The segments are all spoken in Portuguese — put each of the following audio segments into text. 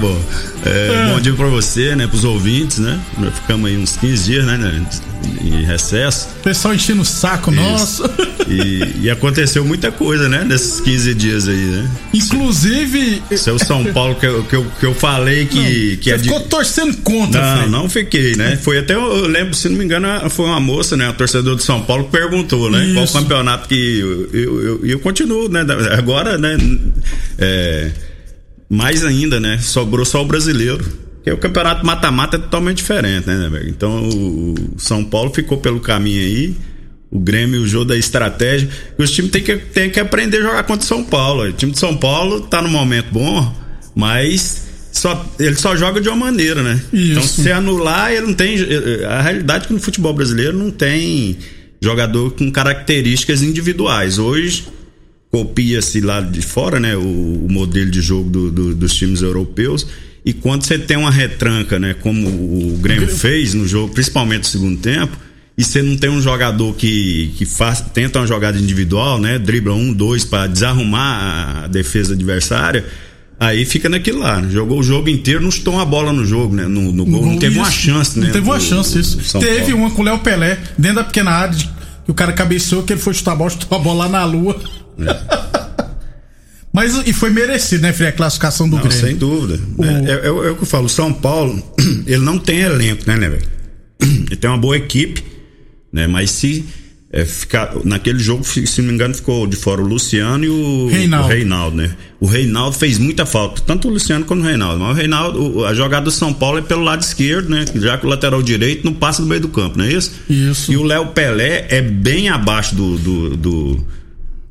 bom. É, é. Bom dia pra você, né? Pros ouvintes, né? Ficamos aí uns 15 dias, né? Em recesso. Pessoal enchendo o saco Isso. nosso. E, e, aconteceu muita coisa, né? Nesses 15 dias aí, né? Inclusive. Seu São Paulo que eu, que eu, que eu falei que. Não, que você é ficou de... torcendo contra, Não, não fiquei, né? Foi até, eu lembro, se não me engano, foi uma moça, né? A torcedor de São Paulo que perguntou, né? Isso. Qual campeonato que. Eu, eu, eu, eu continuo, né? Agora, né? É, mais ainda, né? Sobrou só o brasileiro. Porque o campeonato mata-mata é totalmente diferente, né, né Então o São Paulo ficou pelo caminho aí. O Grêmio usou da estratégia. E os times têm que, têm que aprender a jogar contra o São Paulo. O time de São Paulo tá no momento bom, mas só, ele só joga de uma maneira, né? Isso. Então, se anular, ele não tem. A realidade é que no futebol brasileiro não tem jogador com características individuais. Hoje copia-se lá de fora, né, o, o modelo de jogo do, do, dos times europeus. E quando você tem uma retranca, né, como o Grêmio fez no jogo, principalmente no segundo tempo, e você não tem um jogador que, que faz, tenta uma jogada individual, né, dribla um, dois para desarrumar a defesa adversária, aí fica naquilo lá. Né? Jogou o jogo inteiro, não chutou uma bola no jogo, né, no, no gol, não teve isso, uma chance, né. Não teve uma chance isso. Teve Paulo. uma com o Léo Pelé dentro da pequena área que o cara cabeceou, que ele foi chutar a bola, chutou a bola lá na lua. Mas e foi merecido, né, Frei, a classificação do não, Grêmio? Sem dúvida. O... É, é, é, o que eu falo, o São Paulo, ele não tem elenco, né, né, velho? Ele tem uma boa equipe, né? Mas se é, ficar, naquele jogo, se não me engano, ficou de fora o Luciano e o Reinaldo. o Reinaldo, né? O Reinaldo fez muita falta, tanto o Luciano quanto o Reinaldo. Mas o Reinaldo, a jogada do São Paulo é pelo lado esquerdo, né? Já que o lateral direito não passa do meio do campo, não é isso? Isso. E o Léo Pelé é bem abaixo do, do, do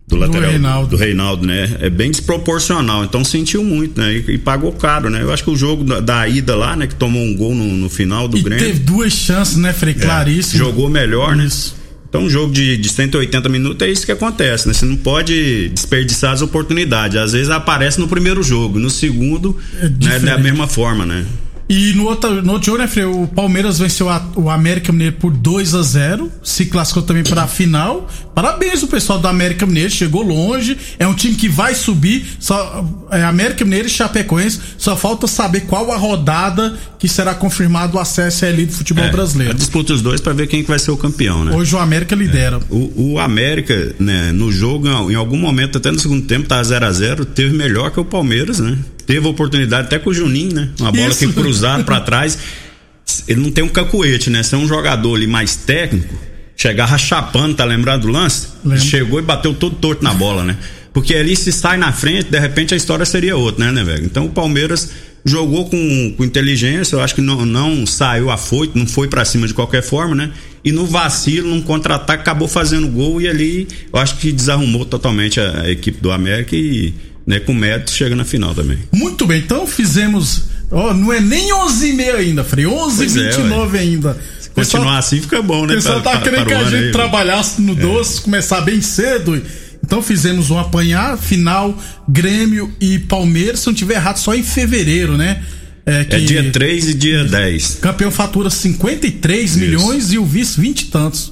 do lateral do Reinaldo. do Reinaldo, né? É bem desproporcional, então sentiu muito, né? E, e, pagou caro, né? Eu acho que o jogo da, da ida lá, né? Que tomou um gol no, no final do e Grêmio. Teve duas chances, né, Frei? É, Claríssimo. Jogou melhor, né? isso. né? Então, um jogo de, de 180 minutos é isso que acontece, né? Você não pode desperdiçar as oportunidades. Às vezes aparece no primeiro jogo, no segundo, é né, da mesma forma, né? E no outro, no outro jogo, né, Frei? O Palmeiras venceu a, o América Mineiro por 2 a 0 se classificou também para a final. Parabéns o pessoal do América Mineiro, chegou longe. É um time que vai subir. Só, é, América Mineiro e Chapecoense. Só falta saber qual a rodada que será confirmado o acesso à elite do futebol é, brasileiro. Disputa os dois para ver quem que vai ser o campeão, né? Hoje o América lidera. É. O, o, América, né, no jogo, em algum momento, até no segundo tempo, tá 0 a 0 teve melhor que o Palmeiras, né? Teve oportunidade até com o Juninho, né? Uma bola Isso. que cruzada para trás. Ele não tem um cacuete, né? Se é um jogador ali mais técnico, chegava chapando, tá lembrado do lance? Chegou e bateu todo torto na bola, né? Porque ali se sai na frente, de repente a história seria outra, né, né, velho? Então o Palmeiras jogou com, com inteligência, eu acho que não, não saiu afoito, não foi para cima de qualquer forma, né? E no vacilo, num contra-ataque, acabou fazendo gol e ali eu acho que desarrumou totalmente a, a equipe do América e né, com mérito chega na final também. Muito bem, então fizemos. Ó, não é nem 11 e meia ainda, Frei, 11 e 29 é, ainda. Se continuar pessoal, assim fica bom, né? O pessoal tá querendo que a gente aí, trabalhasse no é. doce, começar bem cedo. Então fizemos um apanhar final Grêmio e Palmeiras, se não tiver errado, só em fevereiro, né? É, que, é dia 3 e dia 10. Campeão fatura 53 Isso. milhões e o vice 20 e tantos.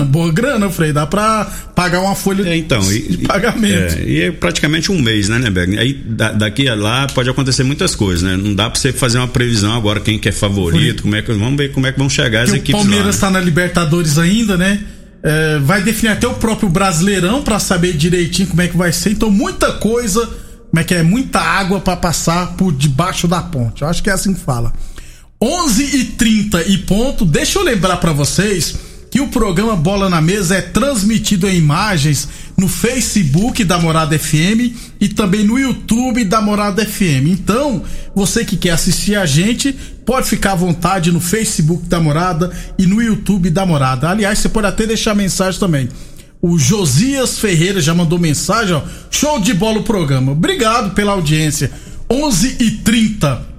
Boa grana, Frei, dá pra pagar uma folha é, então, de, e, pagamento. É, e é praticamente um mês, né, Neberg? Aí da, daqui a lá pode acontecer muitas coisas, né? Não dá pra você fazer uma previsão agora quem que é favorito, como é que vamos ver como é que vão chegar as equipes. O Palmeiras lá, né? tá na Libertadores ainda, né? É, vai definir até o próprio Brasileirão para saber direitinho como é que vai ser. Então, muita coisa, como é que é? Muita água para passar por debaixo da ponte. Eu acho que é assim que fala. 11 e 30 e ponto. Deixa eu lembrar para vocês que o programa Bola na Mesa é transmitido em imagens no Facebook da Morada FM e também no YouTube da Morada FM. Então, você que quer assistir a gente, pode ficar à vontade no Facebook da Morada e no YouTube da Morada. Aliás, você pode até deixar mensagem também. O Josias Ferreira já mandou mensagem, ó. Show de bola o programa. Obrigado pela audiência. 11 e 30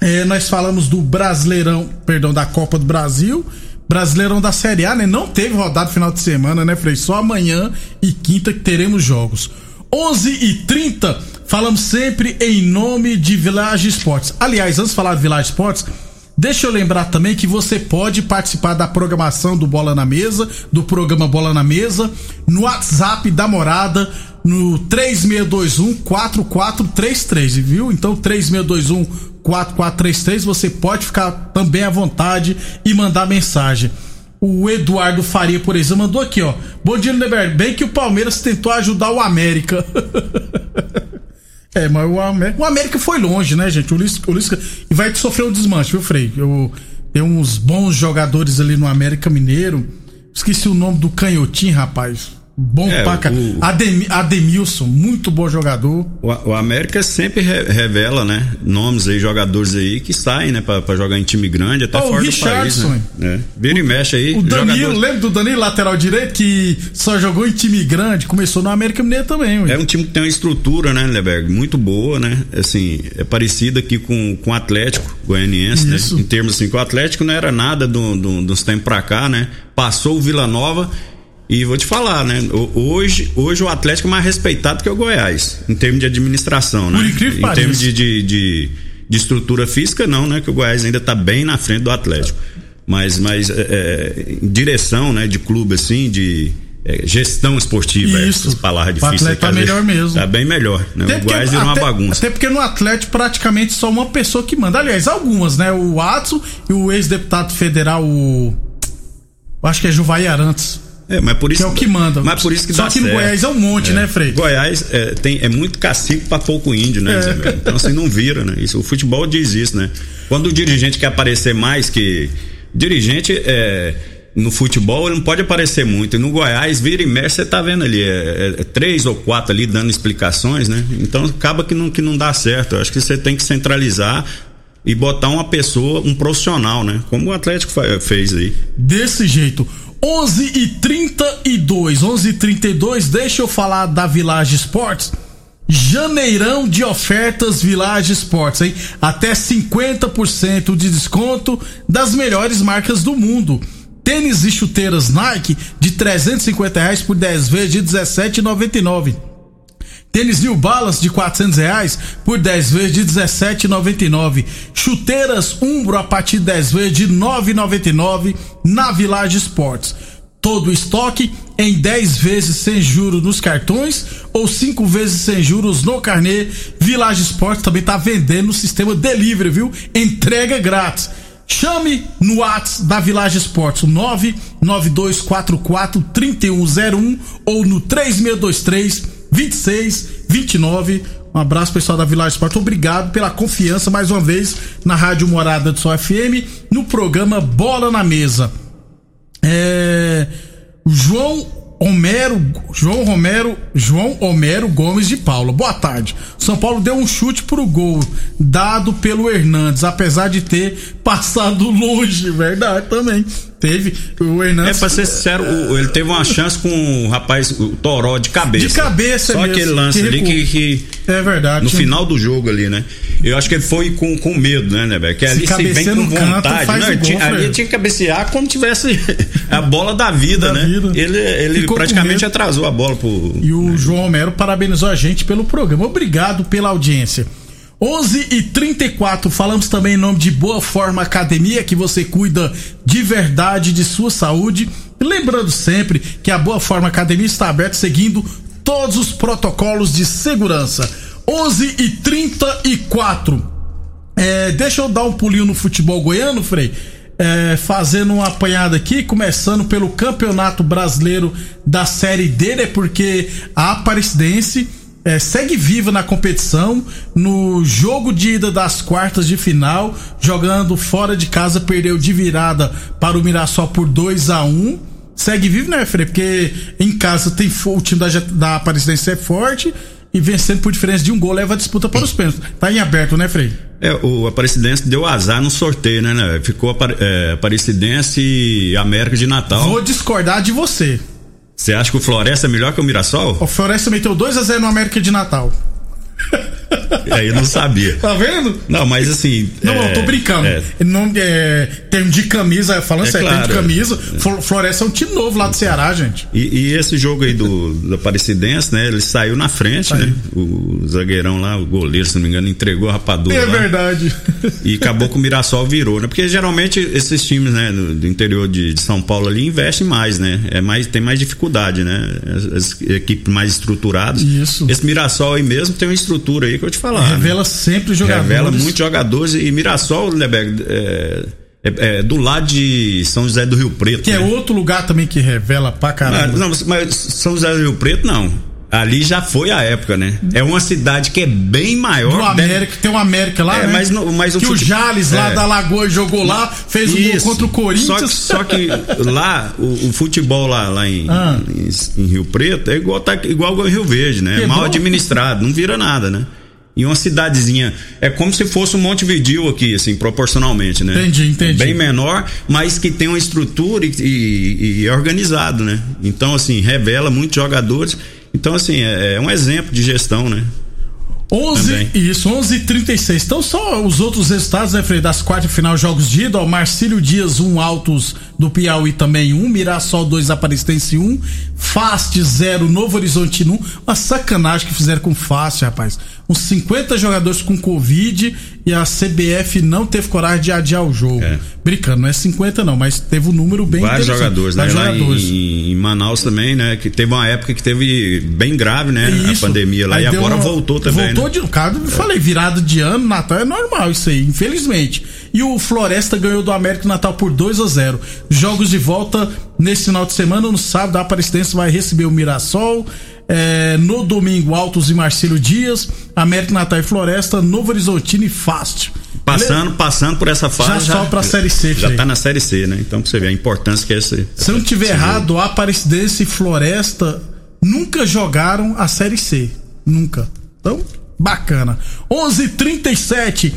é, nós falamos do Brasileirão, perdão, da Copa do Brasil Brasileirão da Série A, né? Não teve rodada final de semana, né, Frei? Só amanhã e quinta que teremos jogos. 11 e 30 falamos sempre em nome de Village Esportes. Aliás, antes de falar de Village Esportes, deixa eu lembrar também que você pode participar da programação do Bola na Mesa, do programa Bola na Mesa, no WhatsApp da Morada, no 3621 4433, viu? Então 3621 4433. Você pode ficar também à vontade e mandar mensagem. O Eduardo Faria, por exemplo, mandou aqui, ó. Bom dia, Neber. Bem que o Palmeiras tentou ajudar o América. é, mas o América, o América foi longe, né, gente? O Lisca, o e vai sofrer um desmanche, viu, Frei? Eu, tem uns bons jogadores ali no América Mineiro. Esqueci o nome do canhotinho, rapaz. Bom é, pra o... Adem, Ademilson, muito bom jogador. O, o América sempre re, revela, né? Nomes aí, jogadores aí que saem, né? Pra, pra jogar em time grande, até oh, fora do país. Né? É. Vira e mexe aí. O Danilo, jogadores... lembra do Danilo, lateral direito, que só jogou em time grande, começou no América Mineiro também. Ué. É um time que tem uma estrutura, né, Leberg? Muito boa, né? Assim, é parecido aqui com, com o Atlético Goianiense, né? Em termos assim, que o Atlético não era nada do, do, dos tempos pra cá, né? Passou o Vila Nova e vou te falar, né? Hoje, hoje o Atlético é mais respeitado que o Goiás, em termos de administração, né? em termos de, de, de, de, estrutura física, não, né? Que o Goiás ainda está bem na frente do Atlético. Mas, mas é, é, em direção, né? De clube, assim, de é, gestão esportiva, Isso. essas palavras difíceis. O Atlético tá melhor mesmo. Tá bem melhor, né? Até o Goiás virou uma bagunça. Até porque no Atlético praticamente só uma pessoa que manda. Aliás, algumas, né? O Watson e o ex-deputado federal, o... Acho que é Juvaí Arantes é, mas por isso que é o que manda. Mas por isso que Só dá que no Goiás é um monte, é. né, Frei? Goiás é, tem, é muito cacique para pouco índio, né, é. Então assim não vira, né? Isso, o futebol diz isso, né? Quando o dirigente quer aparecer mais que. Dirigente é no futebol ele não pode aparecer muito. E no Goiás, vira e mexe, você tá vendo ali, é, é, é, três ou quatro ali dando explicações, né? Então acaba que não, que não dá certo. Eu acho que você tem que centralizar e botar uma pessoa, um profissional, né? Como o Atlético fez aí. Desse jeito. 11 e 32, 11 e 32, deixa eu falar da Village Sports. Janeirão de ofertas Village Sports, hein? Até 50% de desconto das melhores marcas do mundo. Tênis e chuteiras Nike de 350 reais por 10 vezes de 17,99. Tênis New Balance de 400 reais por 10 vezes de 17,99. Chuteiras Umbro a partir de 10 vezes de 9,99 na Village Sports. Todo o estoque em 10 vezes sem juros nos cartões ou 5 vezes sem juros no carnê. Village Sports também está vendendo o sistema delivery, viu? Entrega grátis. Chame no WhatsApp da Village Sports, 99244 3101 ou no 3623 26 29. Um abraço pessoal da Village Sport. Obrigado pela confiança mais uma vez na Rádio Morada do Sol FM no programa Bola na Mesa. É, João Homero, João Romero, João Homero Gomes de Paula. Boa tarde. São Paulo deu um chute pro gol dado pelo Hernandes, apesar de ter passado longe, verdade também. Teve o Hernandes. É, pra ser sincero, ele teve uma chance com o rapaz, o Toró, de cabeça. De cabeça, Só mesmo, aquele lance que ali que, que, É verdade. No final do jogo ali, né? Eu acho que ele foi com, com medo, né, né, velho? Que ali se, vem com vontade. Canto, não, tinha, ali tinha que cabecear como tivesse a bola da vida, da né? Vida. Ele, ele praticamente atrasou a bola pro. E o João Homero parabenizou a gente pelo programa. Obrigado pela audiência. 11 e 34 falamos também em nome de Boa Forma Academia, que você cuida de verdade de sua saúde. Lembrando sempre que a Boa Forma Academia está aberta seguindo todos os protocolos de segurança. 11 e 34 é, deixa eu dar um pulinho no futebol goiano, Frei. É, fazendo uma apanhada aqui, começando pelo Campeonato Brasileiro da Série D, né? Porque a Aparecidense é, segue viva na competição. No jogo de ida das quartas de final, jogando fora de casa, perdeu de virada para o Mirassol por 2 a 1 Segue vivo, né, Frei? Porque em casa tem o time da, da Aparecidense é forte e vencendo por diferença de um gol leva a disputa para os pênaltis. Tá em aberto, né, Frei? É, o Aparecidense deu azar no sorteio, né, né? Ficou é, Aparecidense e América de Natal. Vou discordar de você. Você acha que o Floresta é melhor que o Mirassol? O Floresta meteu 2 a 0 no América de Natal. Aí eu não sabia. Tá vendo? Não, mas assim. Não, é, eu tô brincando. É, não, é, termo de camisa, falando é sério, claro, termo de camisa, Floresta é um time novo lá do Ceará, gente. E, e esse jogo aí do, do Aparecidense, né? Ele saiu na frente, saiu. né? O, o, zagueirão lá, o goleiro, se não me engano, entregou a rapadura. É lá, verdade. E acabou que o Mirassol virou, né? Porque geralmente esses times, né, do, do interior de, de, São Paulo ali investem mais, né? É mais, tem mais dificuldade, né? As, as equipes mais estruturadas. Isso. Esse Mirassol aí mesmo tem uma estrutura aí aí que eu te falar. Revela né? sempre jogadores. Revela muitos jogadores e Mirassol, Leberg, é, é, é, do lado de São José do Rio Preto. Que é né? é outro lugar também que revela pra caramba. Não, mas São José do Rio Preto não. Ali já foi a época, né? É uma cidade que é bem maior. Do América, deve... tem uma América lá, é, né? Mas, mas que o, fute... o Jales lá é. da Lagoa jogou lá, fez um gol contra o Corinthians. Só que, só que lá, o, o, futebol lá, lá em, ah. em, em, Rio Preto é igual, tá, igual ao Rio Verde, né? É Mal administrado, não vira nada, né? E uma cidadezinha, é como se fosse um Montevideo aqui, assim, proporcionalmente, né? Entendi, entendi. Bem menor, mas que tem uma estrutura e, e, e é organizado, né? Então, assim, revela muitos jogadores então, assim, é, é um exemplo de gestão, né? 11, Também. isso, 11 36 Então, só os outros resultados, né, Frei? Das quartas final, jogos de ida, ó, Marcílio Dias, um Altos do Piauí também, um Mirassol 2, Aparecidense 1, Fast 0, Novo Horizonte 1. Uma sacanagem que fizeram com Fast, rapaz. Uns 50 jogadores com Covid e a CBF não teve coragem de adiar o jogo. É. Brincando, não é 50 não, mas teve um número bem Vários jogadores, né? Jogadores. Em, em, Manaus também, né? Que teve uma época que teve bem grave, né? Isso. A pandemia lá aí e agora uma, voltou também. Voltou né? de. Cara, é. falei, virado de ano, Natal é normal isso aí, infelizmente. E o Floresta ganhou do América Natal por 2 a 0 Jogos de volta nesse final de semana, no sábado, a Aparecidense vai receber o Mirassol. É, no domingo, Altos e Marcelo Dias, América Natal e Floresta, Novo Horizontino e Fácil. Passando, passando por essa fase. Já, já pra Série C, Já tá na Série C, né? Então pra você ver a importância que é esse. Se eu não tiver errado, a Aparecidense e Floresta nunca jogaram a Série C. Nunca. Então, bacana. 11:37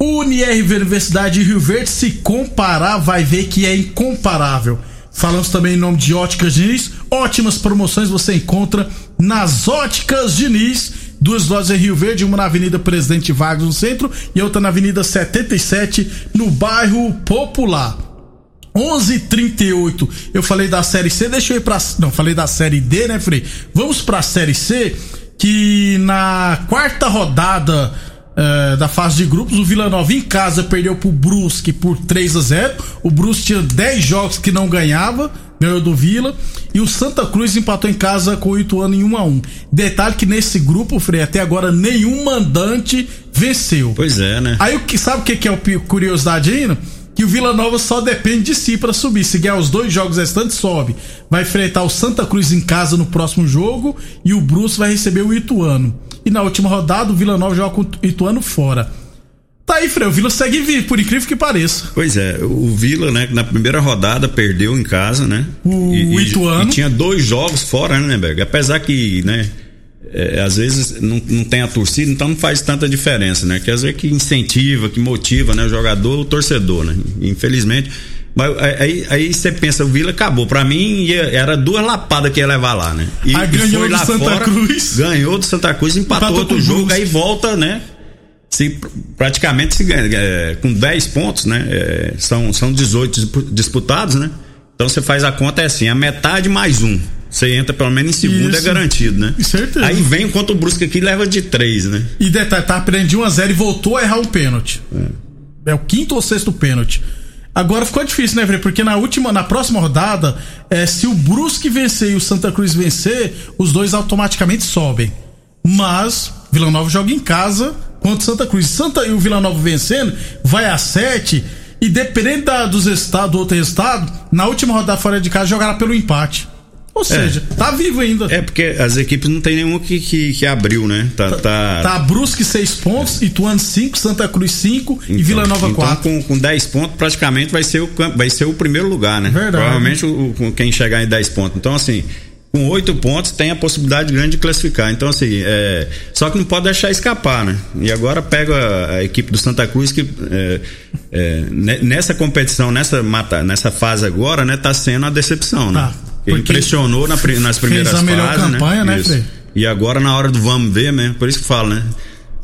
UniRV Universidade de Rio Verde, se comparar, vai ver que é incomparável. Falamos também em nome de Óticas Diniz. Ótimas promoções você encontra nas Óticas Diniz. Duas lojas em Rio Verde, uma na Avenida Presidente Vargas no centro e outra na Avenida 77 no bairro Popular. 11:38. Eu falei da série C, deixa eu ir para não, falei da série D, né, Frei? Vamos para a série C, que na quarta rodada é, da fase de grupos, o Vila Nova em casa perdeu pro Brusque por 3 a 0 O Brusque tinha 10 jogos que não ganhava, ganhou do Vila. E o Santa Cruz empatou em casa com o Ituano em 1 a 1 Detalhe que nesse grupo, Frei, até agora nenhum mandante venceu. Pois é, né? Aí sabe o que, que é o curiosidade ainda? que o Vila Nova só depende de si para subir. Se ganhar os dois jogos restantes, sobe. Vai enfrentar o Santa Cruz em casa no próximo jogo e o Bruce vai receber o Ituano. E na última rodada, o Vila Nova joga com o Ituano fora. Tá aí, Frei, o Vila segue vivo, por incrível que pareça. Pois é, o Vila, né, na primeira rodada perdeu em casa, né? O e, Ituano. E, e tinha dois jogos fora, né, Berg? Apesar que, né, é, às vezes não, não tem a torcida, então não faz tanta diferença, né? Quer dizer que incentiva, que motiva, né, o jogador, o torcedor, né? Infelizmente, mas aí, aí você pensa, o Vila acabou. Pra mim, ia, era duas lapadas que ia levar lá, né? E, aí ganhou do Santa fora, Cruz. Ganhou do Santa Cruz, empatou, empatou outro jogo, aí volta, né? Se, praticamente se ganha, é, com 10 pontos, né? É, são, são 18 disputados, né? Então você faz a conta é assim, a metade mais um. Você entra pelo menos em segundo, é Isso. é garantido, né? Certeza. Aí vem enquanto o Brusque aqui leva de três, né? E detalhe, tá aprendendo 1 a 0 e voltou a errar um pênalti. É. é o quinto ou sexto pênalti. Agora ficou difícil, né, Frei? Porque na última, na próxima rodada, é, se o Brusque vencer e o Santa Cruz vencer, os dois automaticamente sobem. Mas Vila Nova joga em casa contra Santa Cruz. Santa e o Vila Nova vencendo, vai a sete e dependendo da, dos estados, do outro estado, na última rodada fora de casa jogará pelo empate. Ou seja, é. tá vivo ainda. É porque as equipes não tem nenhuma que, que, que abriu, né? Tá, tá, tá... tá Brusque 6 pontos, Ituano 5, Santa Cruz 5 então, e Vila Nova 4. Então, com, com 10 pontos, praticamente vai ser o, vai ser o primeiro lugar, né? Verdade. Provavelmente o, o, quem chegar em 10 pontos. Então, assim, com oito pontos tem a possibilidade grande de classificar. Então, assim, é, só que não pode deixar escapar, né? E agora pega a, a equipe do Santa Cruz que é, é, nessa competição, nessa, mata, nessa fase agora, né, tá sendo a decepção, né? Tá. Ele impressionou na, nas primeiras fez a melhor fases, né? campanha, né, né E agora na hora do vamos ver mesmo, por isso que falo, né?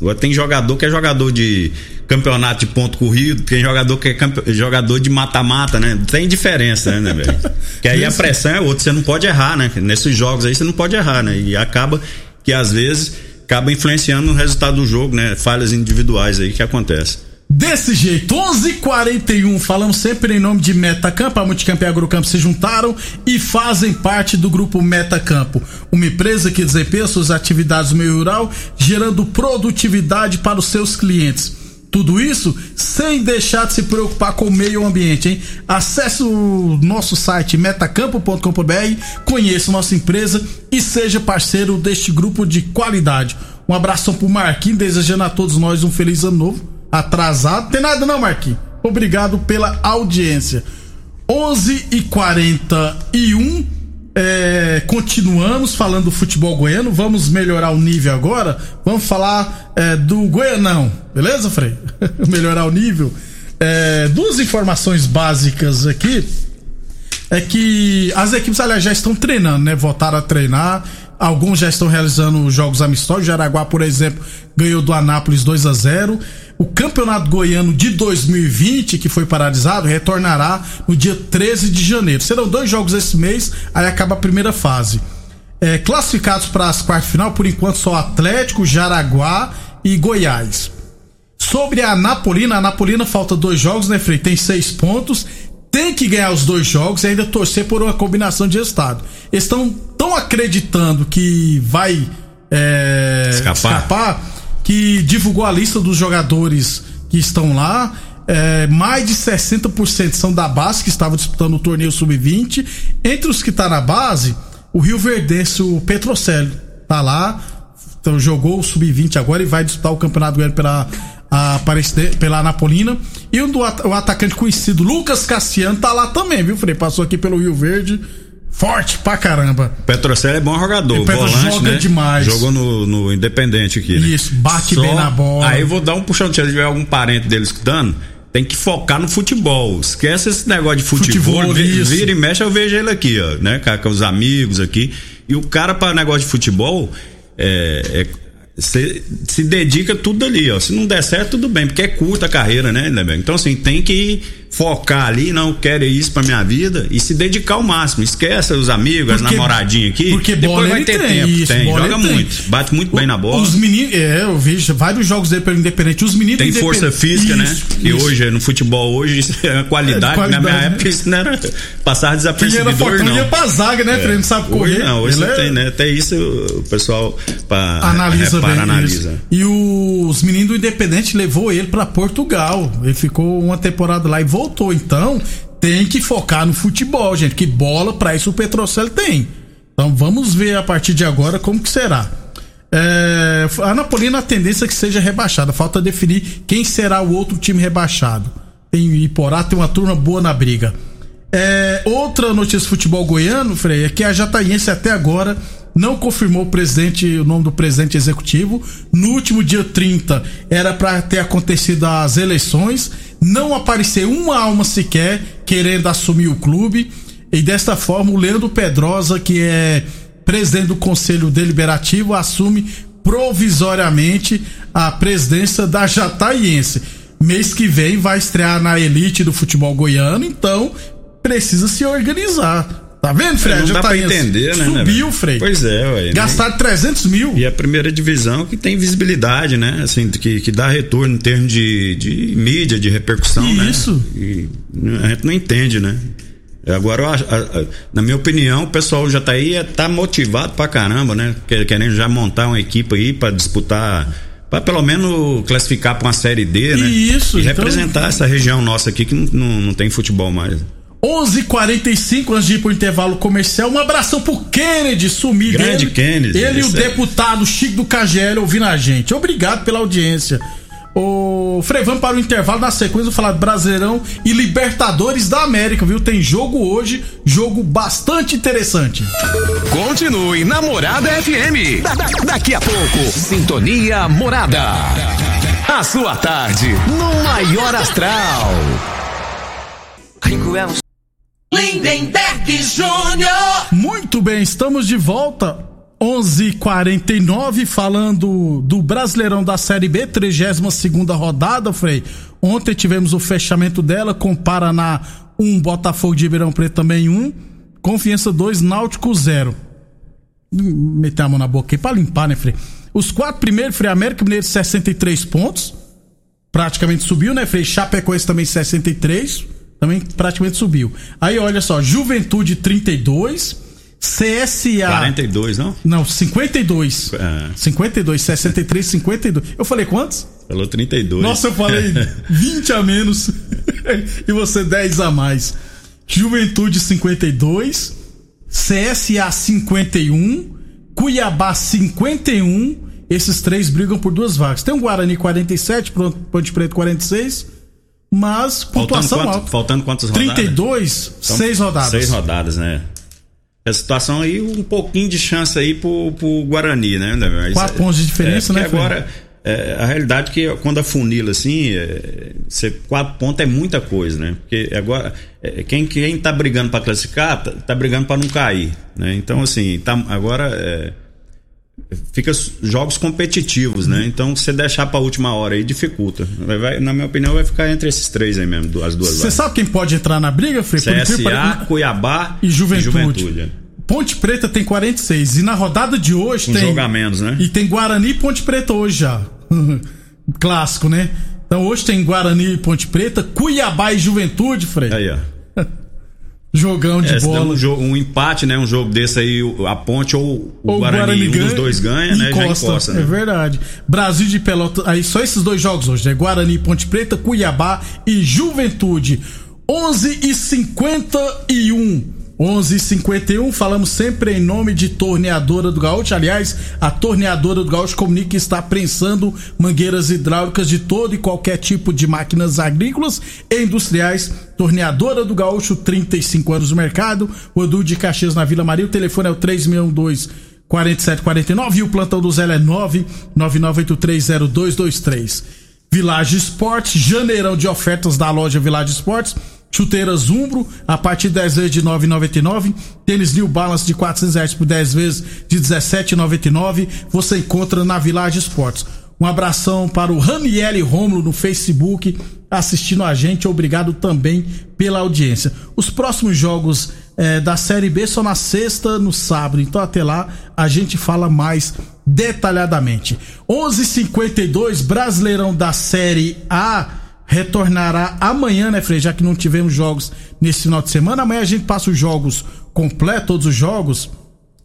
Agora tem jogador que é jogador de campeonato de ponto corrido, tem jogador que é campe... jogador de mata-mata, né? Tem diferença, né, velho? que aí a pressão é outra, você não pode errar, né? Nesses jogos aí você não pode errar, né? E acaba que às vezes acaba influenciando no resultado do jogo, né? Falhas individuais aí que acontecem. Desse jeito, 11:41 falamos sempre em nome de Metacampo. A Multicampo e a Agrocampo se juntaram e fazem parte do grupo Metacampo, uma empresa que desempenha suas atividades no meio rural, gerando produtividade para os seus clientes. Tudo isso sem deixar de se preocupar com o meio ambiente, hein? Acesse o nosso site metacampo.com.br, conheça nossa empresa e seja parceiro deste grupo de qualidade. Um abração pro Marquinhos, desejando a todos nós um feliz ano novo atrasado. Tem nada não, Marquinhos. Obrigado pela audiência. 11 e 41 é, continuamos falando do futebol goiano. Vamos melhorar o nível agora. Vamos falar é, do Goianão, beleza, Frei? melhorar o nível. É, duas informações básicas aqui é que as equipes, aliás, já estão treinando, né? Voltaram a treinar. Alguns já estão realizando jogos amistosos. Jaraguá, por exemplo, ganhou do Anápolis 2 a 0 o Campeonato Goiano de 2020, que foi paralisado, retornará no dia 13 de janeiro. Serão dois jogos esse mês, aí acaba a primeira fase. É, classificados para as quartas de final, por enquanto só Atlético, Jaraguá e Goiás. Sobre a Napolina, a Napolina falta dois jogos, né, Frei? Tem seis pontos. Tem que ganhar os dois jogos e ainda torcer por uma combinação de estado. Eles estão tão acreditando que vai é, escapar. escapar que divulgou a lista dos jogadores que estão lá. É, mais de 60% são da base que estava disputando o torneio sub-20. Entre os que tá na base, o Rio Verdense, o Petrocelli, tá lá, então jogou o sub-20 agora e vai disputar o campeonato goiano pela a, pela Napolina. E o, do, o atacante conhecido Lucas Cassiano tá lá também, viu, Frei? Passou aqui pelo Rio Verde Forte pra caramba. Petrocelli é bom jogador. Petro volante, joga né? demais. Jogou no, no Independente aqui. Né? Isso, bate Só... bem na bola. Aí eu vou dar um puxão, se tiver algum parente dele escutando, tem que focar no futebol. Esquece esse negócio de futebol. futebol vira e mexe, eu vejo ele aqui, ó, né? Com os amigos aqui. E o cara, para negócio de futebol, é, é você se dedica tudo ali, ó. Se não der certo, tudo bem, porque é curta a carreira, né, Então, assim, tem que focar ali, não quero isso pra minha vida e se dedicar ao máximo. Esquece os amigos, porque, as namoradinhas aqui. Porque depois vai ter tem, tempo. Isso, tem, joga muito. Tem. Bate muito o, bem na bola. Os meninos, é, eu vejo vários jogos dele pelo Independente. Os meninos Tem força física, né? isso, né? Que hoje, no futebol, hoje, é qualidade. É, qualidade na minha né? época, isso não era passar desapercebido. Quem era não. ia pra zaga, né? É. Não sabe correr. Hoje não, hoje você é... tem, né? Até isso o pessoal pra, analisa bem. Isso. E os meninos do Independente levou ele pra Portugal. Ele ficou uma temporada lá e voltou. Então, tem que focar no futebol, gente. Que bola para isso o Petrocel tem. Então vamos ver a partir de agora como que será. É, a Napolina a tendência é que seja rebaixada. Falta definir quem será o outro time rebaixado. Tem Iporá, tem uma turma boa na briga. É, outra notícia do futebol goiano, Frei, é que a Jataiense até agora não confirmou o presidente, o nome do presidente executivo. No último dia 30 era para ter acontecido as eleições, não apareceu uma alma sequer querendo assumir o clube. E desta forma, o Leandro Pedrosa, que é presidente do Conselho Deliberativo, assume provisoriamente a presidência da Jataiense. Mês que vem vai estrear na elite do futebol goiano, então precisa se organizar. Tá vendo, Fred? Não dá tá pra entender, né? Subiu, Fred. Pois é, ué. Gastaram né? 300 mil. E a primeira divisão que tem visibilidade, né? Assim, que, que dá retorno em termos de, de mídia, de repercussão, Isso. né? Isso. E a gente não entende, né? Agora, na minha opinião, o pessoal já tá aí, é, tá motivado pra caramba, né? Querendo já montar uma equipe aí pra disputar para pelo menos classificar para uma série D, né? Isso, e então... representar essa região nossa aqui que não, não, não tem futebol mais. 11:45 antes de ir pro intervalo comercial. Um abração pro Kennedy, sumido. Grande ele, Kennedy. Ele e o é. deputado Chico do KGL ouvindo a gente. Obrigado pela audiência. O Frei, vamos para o intervalo. Na sequência, vou falar Brasileirão e Libertadores da América, viu? Tem jogo hoje, jogo bastante interessante. Continue na Morada FM. Da, da, daqui a pouco, Sintonia Morada. A sua tarde, no maior astral. Lindenberg Júnior. Muito bem, estamos de volta. 11:49 falando do Brasileirão da Série B, 32 segunda rodada, Frei. Ontem tivemos o fechamento dela com Paraná 1, Botafogo de Ribeirão Preto também 1, Confiança 2, Náutico 0. Meter a mão na boca aqui pra limpar, né, Frei? Os quatro primeiros, Frei América Mineiro 63 pontos. praticamente subiu, né, Frei? Chapecoense também 63, também praticamente subiu. Aí olha só, Juventude 32, CSA. 42, não? Não, 52. É. 52, 63, 52. Eu falei quantos? Falou 32. Nossa, eu falei 20 a menos. e você 10 a mais. Juventude 52, CSA 51, Cuiabá 51. Esses três brigam por duas vagas. Tem um Guarani 47, Ponte Preto 46. Mas pontuação faltando alta. Faltando quantas rodadas? 32, então, seis rodadas. Seis rodadas, né? A situação aí, um pouquinho de chance aí pro, pro Guarani, né? Mas, Quatro pontos de diferença, é, né? agora, é, a realidade é que quando a funila assim, é, você, quatro pontos é muita coisa, né? Porque agora, é, quem, quem tá brigando para classificar, tá, tá brigando para não cair, né? Então, assim, tá, agora é, fica jogos competitivos, né? Então, se você deixar para última hora aí, dificulta. Vai, na minha opinião, vai ficar entre esses três aí mesmo, as duas. Você sabe quem pode entrar na briga, Frei? CSA, Cuiabá e Juventude. E Juventude. Ponte Preta tem 46 e na rodada de hoje um tem jogo a menos, né? E tem Guarani e Ponte Preta hoje já. Clássico, né? Então hoje tem Guarani e Ponte Preta, Cuiabá e Juventude, Frei. Aí, ó. Jogão de é, bola. Um, jogo, um, empate, né? Um jogo desse aí, a Ponte ou o ou Guarani, Guarani um ganha, dos dois ganha, né? Encosta, né? É verdade. Brasil de Pelota, aí só esses dois jogos hoje, né? Guarani, Ponte Preta, Cuiabá e Juventude. 11 e 51 11:51 falamos sempre em nome de Torneadora do Gaúcho. Aliás, a Torneadora do Gaúcho comunica que está prensando mangueiras hidráulicas de todo e qualquer tipo de máquinas agrícolas e industriais. Torneadora do Gaúcho, 35 anos no mercado. O Edu de Caxias na Vila Maria. O telefone é o 362 4749 e o plantão do Zé é 999830223. Village Esportes, janeirão de ofertas da loja Village Esportes Chuteiras Umbro, a partir de 10 vezes de 9,99. Tênis New Balance de 400 reais por 10 vezes de 17,99. Você encontra na Village Esportes. Um abração para o Raniel Romulo no Facebook assistindo a gente. Obrigado também pela audiência. Os próximos jogos é, da Série B são na sexta, no sábado. Então até lá a gente fala mais detalhadamente. 11:52 Brasileirão da Série A retornará amanhã, né, Frei? Já que não tivemos jogos nesse final de semana. Amanhã a gente passa os jogos completos, todos os jogos.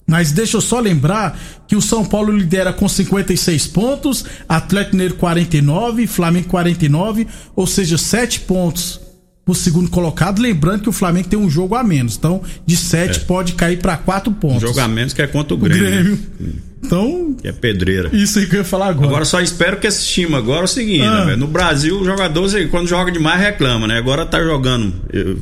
Mas deixa eu só lembrar que o São Paulo lidera com 56 pontos, Atlético Mineiro 49, Flamengo 49, ou seja, 7 pontos pro segundo colocado. Lembrando que o Flamengo tem um jogo a menos. Então, de 7 é. pode cair para 4 pontos. Um jogo a menos que é contra o Grêmio. O Grêmio. Então. Que é pedreira. Isso aí que eu ia falar agora. Agora só espero que esse time agora é o seguinte, ah. né, No Brasil, o jogador, quando joga demais, reclama, né? Agora tá jogando,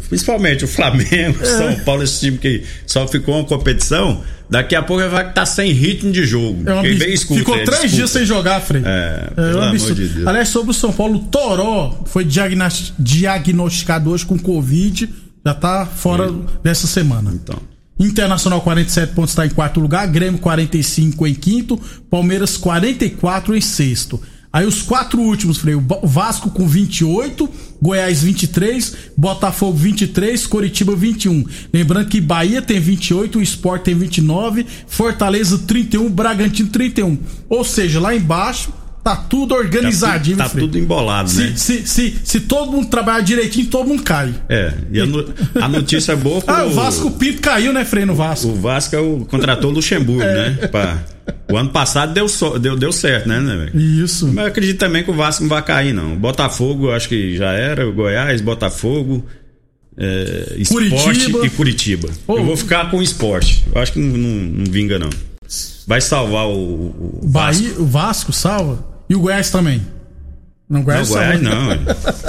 principalmente o Flamengo, é. São Paulo, esse time que só ficou uma competição. Daqui a pouco vai estar tá sem ritmo de jogo. É Quem vem, escuta, Ficou é, três desculpa. dias sem jogar, Frei. É, é pelo amor de Deus. Aliás, sobre o São Paulo, Toró foi diagnosticado hoje com Covid. Já tá fora dessa semana. Então. Internacional 47 pontos está em quarto lugar, Grêmio 45 em quinto, Palmeiras 44 em sexto. Aí os quatro últimos, Freio, Vasco com 28, Goiás 23, Botafogo 23, Coritiba 21. Lembrando que Bahia tem 28, o Sport tem 29, Fortaleza 31, Bragantino 31. Ou seja, lá embaixo Tá tudo organizadinho, Tá, tu, tá tudo embolado, se, né? Se, se, se, todo mundo trabalhar direitinho, todo mundo cai. É, e a, no, a notícia boa Ah, o Vasco Pinto caiu, né, Frei, no Vasco? O Vasco é o, contratou o Luxemburgo, é. né? Pra, o ano passado deu, so, deu, deu certo, né, né Isso. Mas eu acredito também que o Vasco não vai cair, não. Botafogo, acho que já era, o Goiás, Botafogo. É, esporte Curitiba. e Curitiba. Oh. Eu vou ficar com o esporte. Eu acho que não, não, não vinga, não. Vai salvar o, o Vasco. Bahia, o Vasco salva? E o Goiás também? Não, Goiás, não, Goiás não.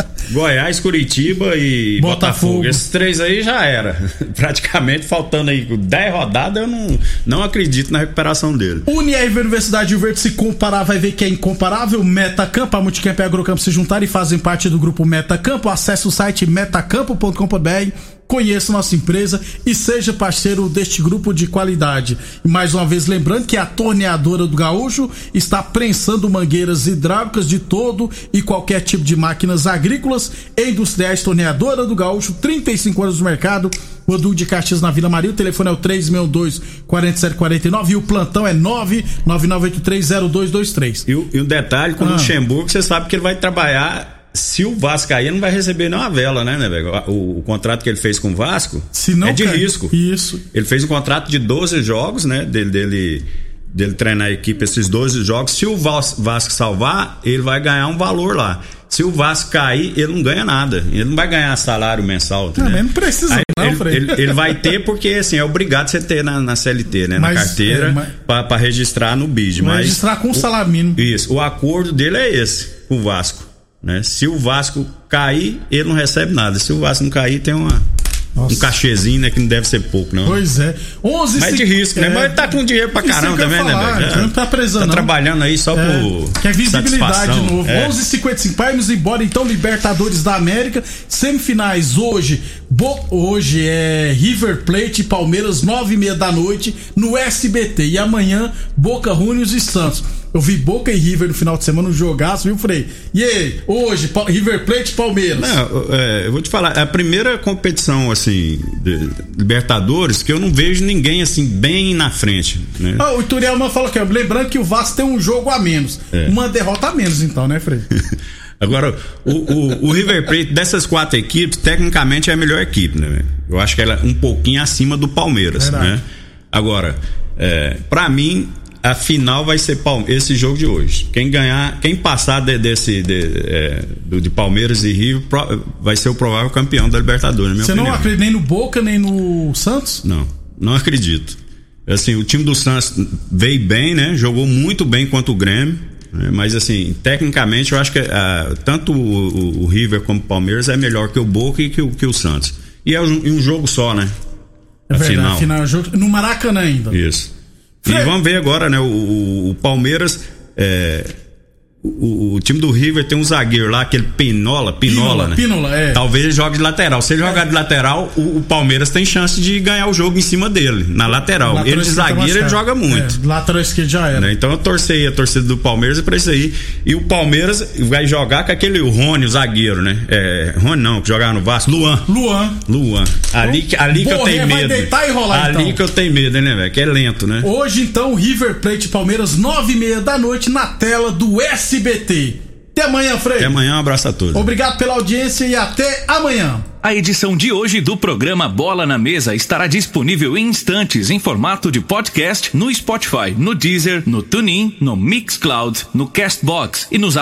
Goiás, Curitiba e Botafogo. Botafogo. Esses três aí já era. Praticamente faltando aí 10 rodadas, eu não, não acredito na recuperação dele. Unirv Universidade de Verde se comparar, vai ver que é incomparável. Metacampo, a Multicamp e a Agrocampo se juntaram e fazem parte do grupo Metacampo. Acesse o site metacampo.com.br conheça nossa empresa e seja parceiro deste grupo de qualidade. E mais uma vez lembrando que a torneadora do Gaúcho está prensando mangueiras hidráulicas de todo e qualquer tipo de máquinas agrícolas e industriais. Torneadora do Gaúcho, 35 anos no mercado. Rodul de Caxias na Vila Maria. O telefone é o 362 4749 e o plantão é 999830223. E, e um detalhe, com o ah. Luxemburgo, você sabe que ele vai trabalhar se o Vasco cair, não vai receber nenhuma vela, né, né o, o, contrato que ele fez com o Vasco se não é de cai. risco. Isso. Ele fez um contrato de 12 jogos, né, dele, dele, dele treinar a equipe esses 12 jogos. Se o Vasco salvar, ele vai ganhar um valor lá. Se o Vasco cair, ele não ganha nada. Ele não vai ganhar salário mensal. Não, mas não precisa, Aí, não, ele, ele, ele, vai ter porque, assim, é obrigado você ter na, na CLT, né? Mas, na carteira, é, mas... para registrar no BID. Mas registrar com o salário mínimo. Isso. O acordo dele é esse, com o Vasco. Né? Se o Vasco cair, ele não recebe nada. Se o Vasco não cair, tem uma, um cachezinho, né? Que não deve ser pouco, não. Pois é. 11 Mas de risco, né? é, né? Mas ele tá com dinheiro pra caramba também, né, falar, né, velho? Não tá preso, Tá não. trabalhando aí só é, por. Que é visibilidade de novo. É. 11h55, vamos embora então, Libertadores da América. Semifinais hoje. Bo... Hoje é River Plate e Palmeiras, 9h30 da noite, no SBT. E amanhã, Boca Juniors e Santos. Eu vi Boca e River no final de semana no jogaço, viu, Frei? E aí, hoje, River Plate Palmeiras. Não, é, eu vou te falar, é a primeira competição, assim, Libertadores, que eu não vejo ninguém, assim, bem na frente. Né? Ah, o Turielman falou que, lembrando que o Vasco tem um jogo a menos. É. Uma derrota a menos, então, né, Frei? Agora, o, o, o, River Plate, dessas quatro equipes, tecnicamente é a melhor equipe, né? Eu acho que ela é um pouquinho acima do Palmeiras, Verdade. né? Agora, é, para mim, a final vai ser esse jogo de hoje. Quem ganhar, quem passar de, desse de, é, do, de Palmeiras e Rio vai ser o provável campeão da Libertadores. Você opinião. não acredita nem no Boca nem no Santos? Não, não acredito. Assim, o time do Santos veio bem, né? Jogou muito bem quanto o Grêmio. Né? Mas assim, tecnicamente eu acho que ah, tanto o, o, River como o Palmeiras é melhor que o Boca e que o, que o Santos. E é um, um jogo só, né? É a verdade, final. final é jogo no Maracanã ainda. Isso. E vamos ver agora, né? O, o Palmeiras. É, o, o, time do River tem um zagueiro lá, aquele Pinola, Pinola, Pinola né? Pinola, é. Talvez ele jogue de lateral. Se ele é. jogar de lateral, o, o, Palmeiras tem chance de ganhar o jogo em cima dele, na lateral. lateral ele de zagueiro, ele joga muito. É, lateral esquerdo já era. Né? Então eu torcei a torcida do Palmeiras pra isso aí. E o Palmeiras vai jogar com aquele Rony, o zagueiro, né? É, Rony não, que jogava no Vasco. Luan. Luan. Luan. Ali, ali que eu tenho medo. Vai deitar e rolar, ali então. que eu tenho medo, né, velho? Que é lento, né? Hoje, então, River Plate Palmeiras, nove e meia da noite, na tela do SBT. Até amanhã, Frei. Até amanhã, um abraço a todos. Obrigado pela audiência e até amanhã. A edição de hoje do programa Bola na Mesa estará disponível em instantes em formato de podcast no Spotify, no Deezer, no TuneIn, no Mixcloud, no Castbox e nos aplicativos